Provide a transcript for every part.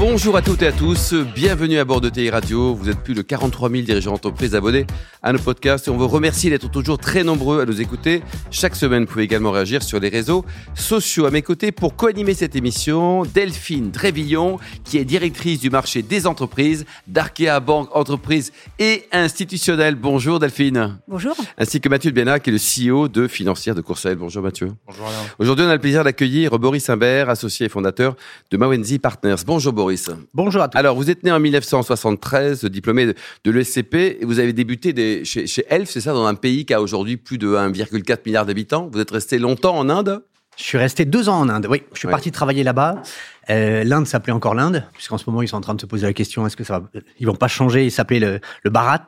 Bonjour à toutes et à tous, bienvenue à bord de TI Radio. Vous êtes plus de 43 000 dirigeants d'entreprise abonnés à nos podcasts et on vous remercie d'être toujours très nombreux à nous écouter. Chaque semaine, vous pouvez également réagir sur les réseaux sociaux. À mes côtés, pour co-animer cette émission, Delphine Drévillon, qui est directrice du marché des entreprises d'Arkea Banque Entreprises et Institutionnelle. Bonjour Delphine. Bonjour. Ainsi que Mathieu Bénat, qui est le CEO de Financière de Courcelles. Bonjour Mathieu. Bonjour. Aujourd'hui, on a le plaisir d'accueillir Boris Imbert, associé et fondateur de Mawenzi Partners. Bonjour Boris. Bonjour à tous. Alors, vous êtes né en 1973, diplômé de, de l'ESCP, et vous avez débuté des, chez, chez Elf, c'est ça, dans un pays qui a aujourd'hui plus de 1,4 milliard d'habitants. Vous êtes resté longtemps en Inde? Je suis resté deux ans en Inde, oui. Je suis Ouais. parti travailler là-bas. Euh, L'Inde s'appelait encore l'Inde, puisqu'en ce moment, ils sont en train de se poser la question, est-ce que ça va... Ils vont pas changer, il s'appelait le, le Bharat.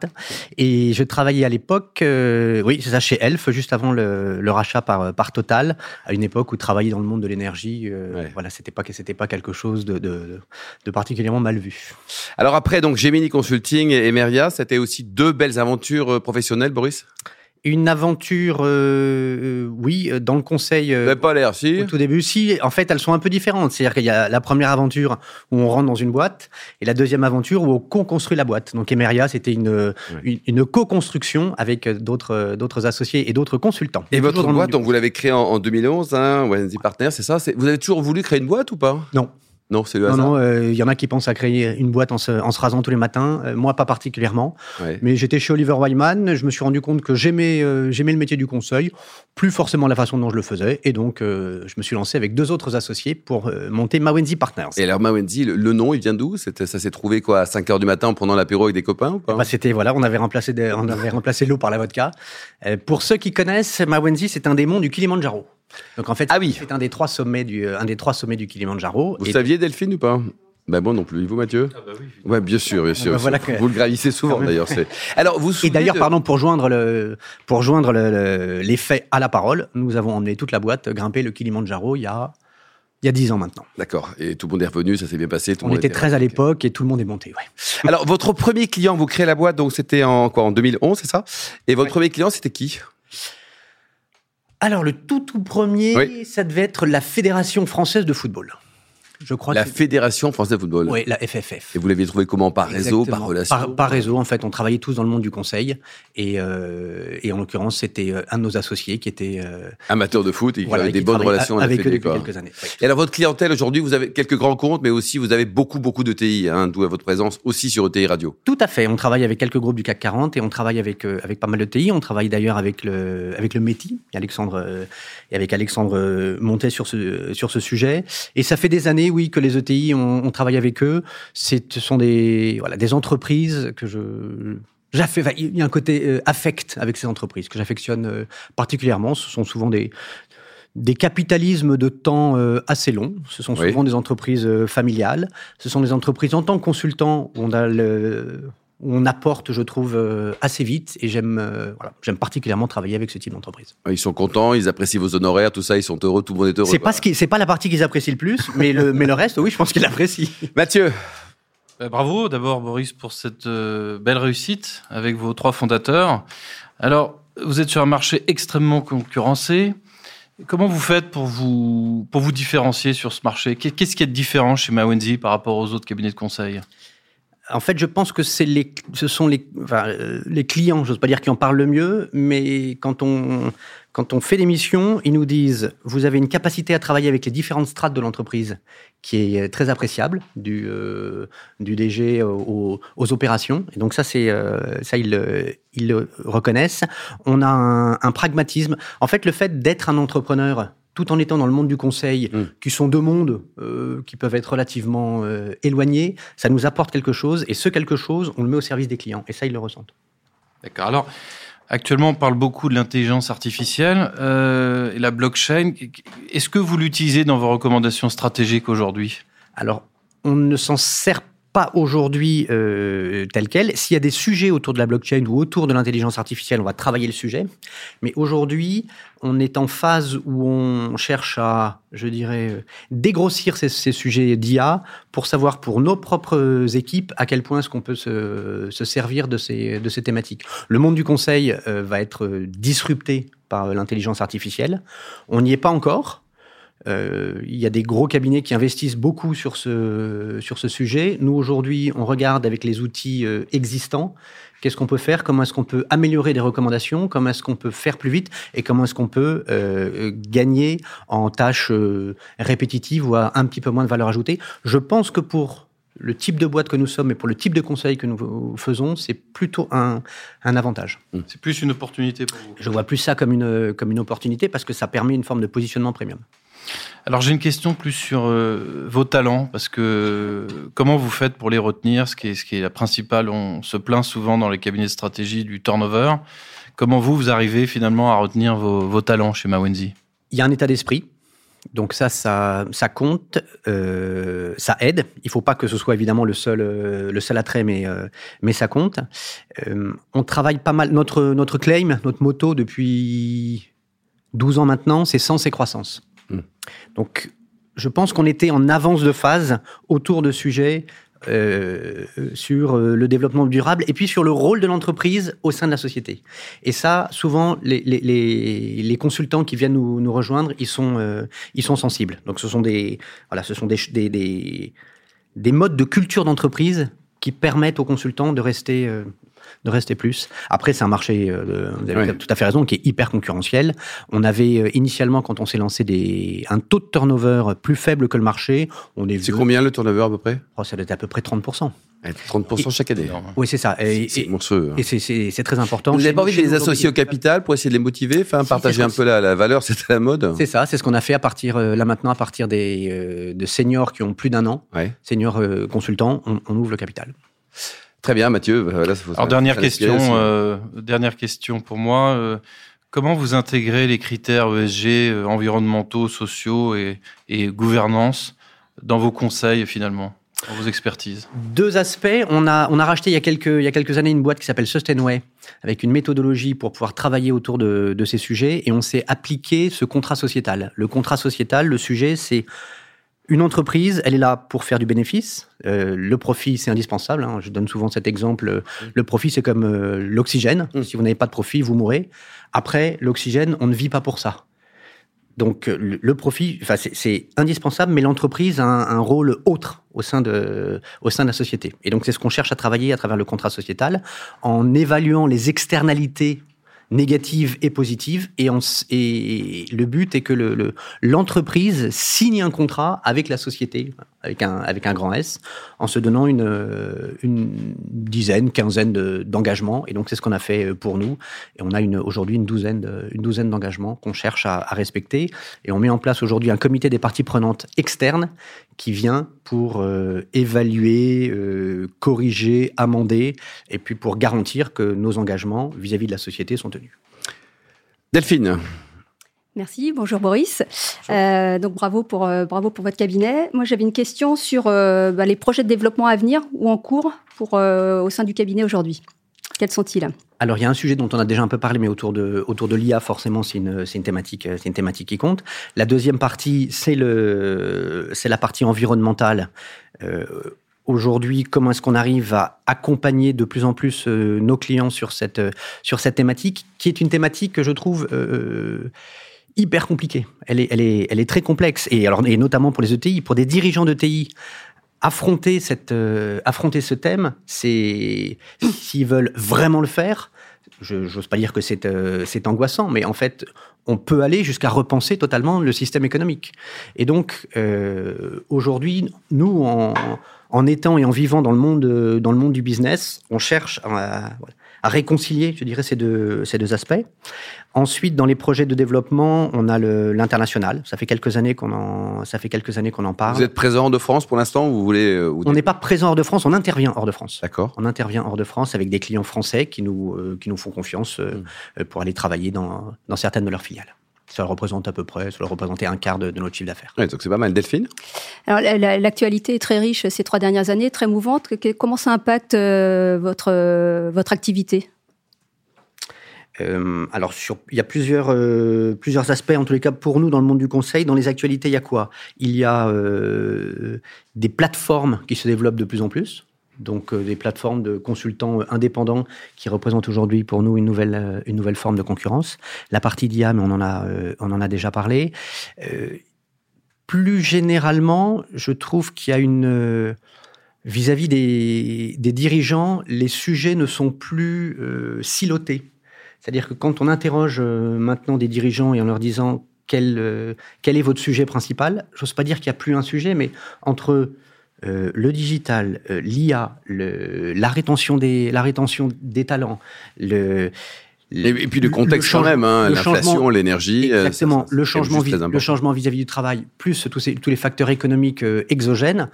Et je travaillais à l'époque, euh, oui, c'est ça, chez Elf, juste avant le, le rachat par, par Total, à une époque où travailler dans le monde de l'énergie, euh, Ouais. voilà, c'était pas, c'était pas quelque chose de, de, de particulièrement mal vu. Alors après, donc, Gemini Consulting et Emeria, c'était aussi deux belles aventures euh, professionnelles, Boris? Une aventure, euh, euh, oui, euh, dans le conseil... Euh, pas l'air, si Au tout début, si, en fait, elles sont un peu différentes. C'est-à-dire qu'il y a la première aventure où on rentre dans une boîte et la deuxième aventure où on co-construit la boîte. Donc, Emeria, c'était une, une, une co-construction avec d'autres, d'autres associés et d'autres consultants. Et votre boîte, donc vous l'avez créée en, en 2011, hein, Wendy Partners, c'est ça Vous avez toujours voulu créer une boîte ou pas? Non. Non, c'est le Non, hasard. non, euh, il y en a qui pensent à créer une boîte en se, en se rasant tous les matins. Euh, moi, pas particulièrement. Ouais. Mais j'étais chez Oliver Wyman. Je me suis rendu compte que j'aimais, euh, j'aimais le métier du conseil, plus forcément la façon dont je le faisais. Et donc, je me suis lancé avec deux autres associés pour monter Mawenzi Partners. Et alors, Mawenzi, le, le nom, il vient d'où? Ça s'est trouvé quoi à 5 heures du matin en prenant l'apéro avec des copains ou pas? Bah, c'était voilà, on avait remplacé des- on avait remplacé l'eau par la vodka. Pour ceux qui connaissent, Mawenzi, c'est un des monts du Kilimanjaro. Donc en fait, Ah oui. c'est un des trois sommets du un des trois sommets du Kilimanjaro. Vous Et- saviez Delphine ou pas? Ben bon non plus. Et Vous Mathieu? Ah bah oui. Ouais, bien sûr, bien sûr. bah voilà que- Vous le gravissez souvent d'ailleurs. c'est- Alors vous. Et d'ailleurs, de- pardon, pour joindre le pour joindre le- le- les faits à la parole, nous avons emmené toute la boîte grimper le Kilimanjaro il y a il y a dix ans maintenant. D'accord. Et tout le monde est revenu, ça s'est bien passé. Tout On monde était 13 à l'époque et tout le monde est monté. Ouais. Alors votre premier client, vous créez la boîte, donc c'était en quoi En 2011, c'est ça? Et votre premier client, c'était qui? Alors le tout tout premier, Oui. ça devait être la Fédération française de football. Je crois La que Fédération française de football. ouais, la FFF. Et vous l'aviez trouvé comment? Par réseau, par relation par, par réseau, en fait, on travaillait tous dans le monde du conseil. Et, euh, et en l'occurrence, c'était euh, un de nos associés qui était. euh, Amateur de foot et qui voilà, avait des bonnes relations avec eux depuis quelques années. Oui. Et alors votre clientèle aujourd'hui, vous avez quelques grands comptes, mais aussi vous avez beaucoup beaucoup de TI, hein, d'où votre présence aussi sur ETI Radio. Tout à fait. On travaille avec quelques groupes du CAC 40 et on travaille avec, euh, avec pas mal de TI. On travaille d'ailleurs avec le, avec le METI et, Alexandre, euh, et avec Alexandre euh, Montet sur ce, sur ce sujet. Et ça fait des années, oui, que les ETI, on, on travaille avec eux. Ce sont des, voilà, des entreprises que je. Il y a un côté euh, affect avec ces entreprises que j'affectionne euh, particulièrement. Ce sont souvent des, des capitalismes de temps euh, assez longs. Ce sont Oui. souvent des entreprises euh, familiales. Ce sont des entreprises en tant que consultant où on a le on apporte, je trouve, euh, assez vite. Et j'aime euh, voilà, j'aime particulièrement travailler avec ce type d'entreprise. Ils sont contents, ils apprécient vos honoraires, tout ça, ils sont heureux, tout le monde est heureux. C'est pas ce qui, c'est pas la partie qu'ils apprécient le plus, mais le, mais le reste, oui, je pense qu'ils l'apprécient. Mathieu, Euh, bravo d'abord Boris pour cette euh, belle réussite avec vos trois fondateurs. Alors, vous êtes sur un marché extrêmement concurrencé. Comment vous faites pour vous, pour vous différencier sur ce marché? Qu'est- Qu'est-ce qui est différent chez Mawenzi par rapport aux autres cabinets de conseil? En fait, je pense que ce sont les, euh, clients, j'ose pas dire qui en parlent le mieux, mais quand on, fait des missions, ils nous disent vous avez une capacité à travailler avec les différentes strates de l'entreprise qui est très appréciable, du, euh, DG aux, opérations. Et donc ça, euh, ils, le- reconnaissent. On a un pragmatisme. En fait, le fait d'être un entrepreneur tout en étant dans le monde du conseil, Mm. qui sont deux mondes euh, qui peuvent être relativement euh, éloignés, ça nous apporte quelque chose, et ce quelque chose, on le met au service des clients, et ça, ils le ressentent. D'accord. Alors, actuellement, on parle beaucoup de l'intelligence artificielle euh, et la blockchain. Est-ce que vous l'utilisez dans vos recommandations stratégiques aujourd'hui? Alors, on ne s'en sert pas aujourd'hui euh, tel quel. S'il y a des sujets autour de la blockchain ou autour de l'intelligence artificielle, on va travailler le sujet. Mais aujourd'hui, on est en phase où on cherche à, je dirais, euh, dégrossir ces, sujets d'IA pour savoir pour nos propres équipes à quel point est-ce qu'on peut se, se, servir de ces, de ces thématiques. Le monde du conseil euh, va être disrupté par l'intelligence artificielle. On n'y est pas encore. Euh, il y a des gros cabinets qui investissent beaucoup sur ce, sur ce sujet. Nous, aujourd'hui, on regarde avec les outils euh, existants qu'est-ce qu'on peut faire, comment est-ce qu'on peut améliorer des recommandations, comment est-ce qu'on peut faire plus vite? Et comment est-ce qu'on peut euh, gagner en tâches euh, répétitives ou à un petit peu moins de valeur ajoutée? Je pense que pour le type de boîte que nous sommes et pour le type de conseil que nous faisons, c'est plutôt un, un avantage. C'est plus une opportunité pour vous. Je vois plus ça comme une, comme une opportunité parce que ça permet une forme de positionnement premium. Alors j'ai une question plus sur euh, vos talents, parce que comment vous faites pour les retenir, ce qui est, la principale, on se plaint souvent dans les cabinets de stratégie du turnover. Comment vous, vous arrivez finalement à retenir vos, talents chez Mawenzi Il y a un état d'esprit. Donc ça, ça, ça compte, euh, ça aide. Il faut pas que ce soit évidemment le seul, euh, le seul attrait, mais, mais ça compte. On travaille pas mal. Notre, notre claim, notre moto depuis 12 ans maintenant, c'est sens et croissance. Donc, je pense qu'on était en avance de phase autour de sujets euh, sur le développement durable et puis sur le rôle de l'entreprise au sein de la société. Et ça, souvent, les, consultants qui viennent nous, rejoindre, ils sont, euh, ils sont sensibles. Donc, ce sont des, voilà, ce sont des, des, des, des modes de culture d'entreprise qui permettent aux consultants de rester euh, de rester plus. Après, c'est un marché, euh, vous avez oui. tout à fait raison, qui est hyper concurrentiel. On avait euh, initialement, quand on s'est lancé, des, un taux de turnover plus faible que le marché. On est c'est combien le turnover à peu près? Oh, Ça doit être à peu près 30%. 30% et, chaque année. Oui, c'est ça. Et c'est monstrueux. Et c'est très important. Vous n'avez pas envie de les associer au capital pour essayer de les motiver, enfin, si, partager un peu la, la valeur, c'est la mode C'est ça, c'est ce qu'on a fait à partir, euh, là maintenant, à partir des euh, de seniors qui ont plus d'un an, ouais. seniors euh, consultants, on, on ouvre le capital. Très bien, Mathieu. Là, faut, Alors, dernière question, euh, dernière question pour moi. Euh, comment vous intégrez les critères ESG, euh, environnementaux, sociaux et, et, gouvernance dans vos conseils finalement, dans vos expertises? Deux aspects. On a, on a racheté il y a quelques, il y a quelques années une boîte qui s'appelle Sustainway avec une méthodologie pour pouvoir travailler autour de, de ces sujets et on s'est appliqué ce contrat sociétal. Le contrat sociétal, le sujet, c'est une entreprise, elle est là pour faire du bénéfice. Euh, le profit, c'est indispensable. Hein. Je donne souvent cet exemple. Mmh. Le profit, c'est comme euh, l'oxygène. Mmh. Si vous n'avez pas de profit, vous mourrez. Après, l'oxygène, on ne vit pas pour ça. Donc, le, le profit, enfin, c'est indispensable, mais l'entreprise a un, un, rôle autre au sein, de, au sein de la société. Et donc, c'est ce qu'on cherche à travailler à travers le contrat sociétal, en évaluant les externalités négatives et positives. Et, le but est que l'entreprise le, signe un contrat avec la société, avec un, grand S, en se donnant une, dizaine, quinzaine d'engagements. et donc, c'est ce qu'on a fait pour nous. Et on a aujourd'hui une douzaine, d'engagements qu'on cherche à, respecter. Et on met en place aujourd'hui un comité des parties prenantes externes qui vient pour euh, évaluer, euh, corriger, amender, et puis pour garantir que nos engagements vis-à-vis -vis de la société sont tenus. Delphine. Merci, bonjour Boris. Bonjour. Euh, donc bravo pour, euh, bravo pour votre cabinet. Moi j'avais une question sur euh, bah, les projets de développement à venir ou en cours pour, au sein du cabinet aujourd'hui. Quels sont-ils? Alors, il y a un sujet dont on a déjà un peu parlé, mais autour de, autour de l'IA, forcément, c'est une, une thématique, c'est une thématique qui compte. La deuxième partie, c'est le, c'est la partie environnementale. Euh, aujourd'hui, comment est-ce qu'on arrive à accompagner de plus en plus euh, nos clients sur cette, euh, sur cette thématique, qui est une thématique que je trouve euh, hyper compliquée. Elle est, elle est, elle est très complexe, et alors, et notamment pour les ETI, pour des dirigeants d'ETI affronter cette euh, affronter ce thème, c'est s'ils veulent vraiment le faire. Je n'ose pas dire que c'est euh, angoissant, mais en fait, on peut aller jusqu'à repenser totalement le système économique. Et donc, euh, aujourd'hui, nous, en, en, étant et en vivant dans le monde dans le monde du business, on cherche à, à réconcilier, je dirais, ces deux, ces deux aspects. Ensuite, dans les projets de développement, on a l'international. Ça fait quelques années qu'on en, ça fait quelques années qu'on en parle. Vous êtes présent hors de France pour l'instant Vous voulez euh, On n'est pas présent hors de France. On intervient hors de France. D'accord. On intervient hors de France avec des clients français qui nous, euh, qui nous font confiance euh, mmh. pour aller travailler dans, dans certaines de leurs filiales. Ça représente à peu près, ça représenter un quart de, notre chiffre d'affaires. Ouais, donc c'est pas mal. Delphine? Alors l'actualité est très riche ces trois dernières années, très mouvante. Comment ça impacte votre, votre activité? Euh, alors, sur, il y a plusieurs, euh, plusieurs aspects, en tous les cas, pour nous, dans le monde du conseil. Dans les actualités, il y a quoi? Il y a euh, des plateformes qui se développent de plus en plus. Donc, des plateformes de consultants indépendants qui représentent aujourd'hui pour nous une nouvelle, une nouvelle forme de concurrence. La partie d'IA, mais on en a, on en a déjà parlé. plus généralement, je trouve qu'il y a une vis-à-vis des, des, dirigeants, les sujets ne sont plus silotés. C'est-à-dire que quand on interroge euh, maintenant des dirigeants et en leur disant quel, euh, quel est votre sujet principal, j'ose pas dire qu'il n'y a plus un sujet, mais entre euh, le digital, l'IA, la rétention des, la rétention des talents, le et, puis le contexte quand même, hein, l'inflation, l'énergie. Exactement, le, changement le changement vis-à-vis du travail, plus tous, ces, tous les facteurs économiques exogènes,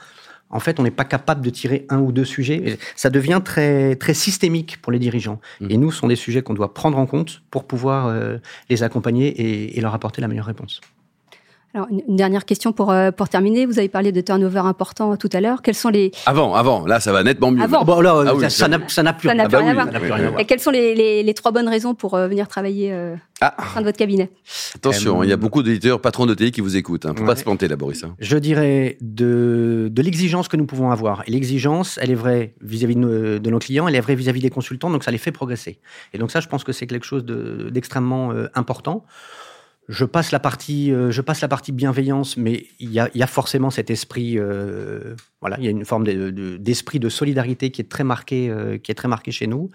en fait, on n'est pas capable de tirer un ou deux sujets. ça devient très, très systémique pour les dirigeants. Mmh. Et nous, ce sont des sujets qu'on doit prendre en compte pour pouvoir euh, les accompagner et, leur apporter la meilleure réponse. Alors, une dernière question pour, euh, pour terminer. Vous avez parlé de turnover important tout à l'heure. Quels sont les... Avant, avant. Là, ça va nettement mieux. Avant. Bon, là, ah ça n'a plus, ça plus, rien, à voir. Et quelles sont les, les, trois bonnes raisons pour euh, venir travailler euh, ah. au sein de votre cabinet? Attention, il y a beaucoup d'éditeurs, patrons de TI qui vous écoutent. Il hein. ne faut pas se planter là, Boris. Hein. Je dirais de, de l'exigence que nous pouvons avoir. Et l'exigence, elle est vraie vis-à-vis de, nos clients, elle est vraie vis-à-vis des consultants, donc ça les fait progresser. Et donc ça, je pense que c'est quelque chose d'extrêmement important je passe la partie, euh, je passe la partie bienveillance, mais il y a, forcément cet esprit, euh, voilà, il y a une forme d'esprit de, solidarité qui est très marqué, euh, qui est très marqué chez nous.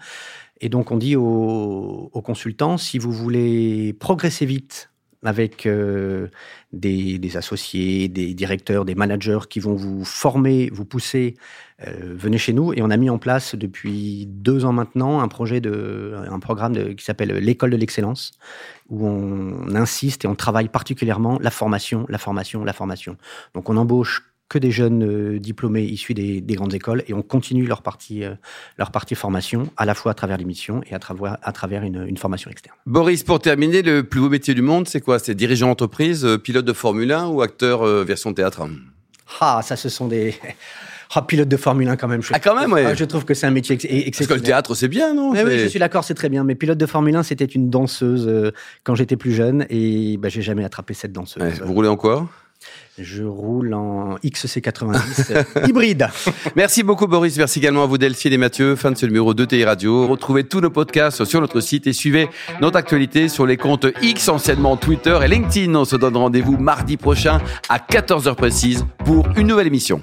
Et donc on dit aux, consultants, si vous voulez progresser vite avec des, associés, des directeurs, des managers qui vont vous former, vous pousser, venez chez nous. Et on a mis en place depuis deux ans maintenant un projet de, un programme qui s'appelle l'école de l'excellence, où on insiste et on travaille particulièrement la formation, la formation, la formation. Donc on embauche que des jeunes euh, diplômés issus des, grandes écoles et on continue leur partie, euh, leur partie formation à la fois à travers l'émission et à travers, à travers une, formation externe. Boris, pour terminer, le plus beau métier du monde, c'est quoi? C'est dirigeant d'entreprise, euh, pilote de Formule 1 ou acteur version théâtre? Ah, ça, ce sont des... Ah, pilote de Formule 1 quand même. Je, ah, quand même, ouais. je trouve que c'est un métier exceptionnel. Parce que le théâtre, c'est bien, non? Oui, je suis d'accord, c'est très bien. Mais pilote de Formule 1, c'était une danseuse euh, quand j'étais plus jeune et bah, j'ai jamais attrapé cette danseuse. vous roulez en quoi? Je roule en XC90 euh, hybride. Merci beaucoup Boris, merci également à vous Delphine et Mathieu, fin de ce numéro de TI Radio. Retrouvez tous nos podcasts sur notre site et suivez notre actualité sur les comptes X, anciennement Twitter et LinkedIn. On se donne rendez-vous mardi prochain à 14h précise pour une nouvelle émission.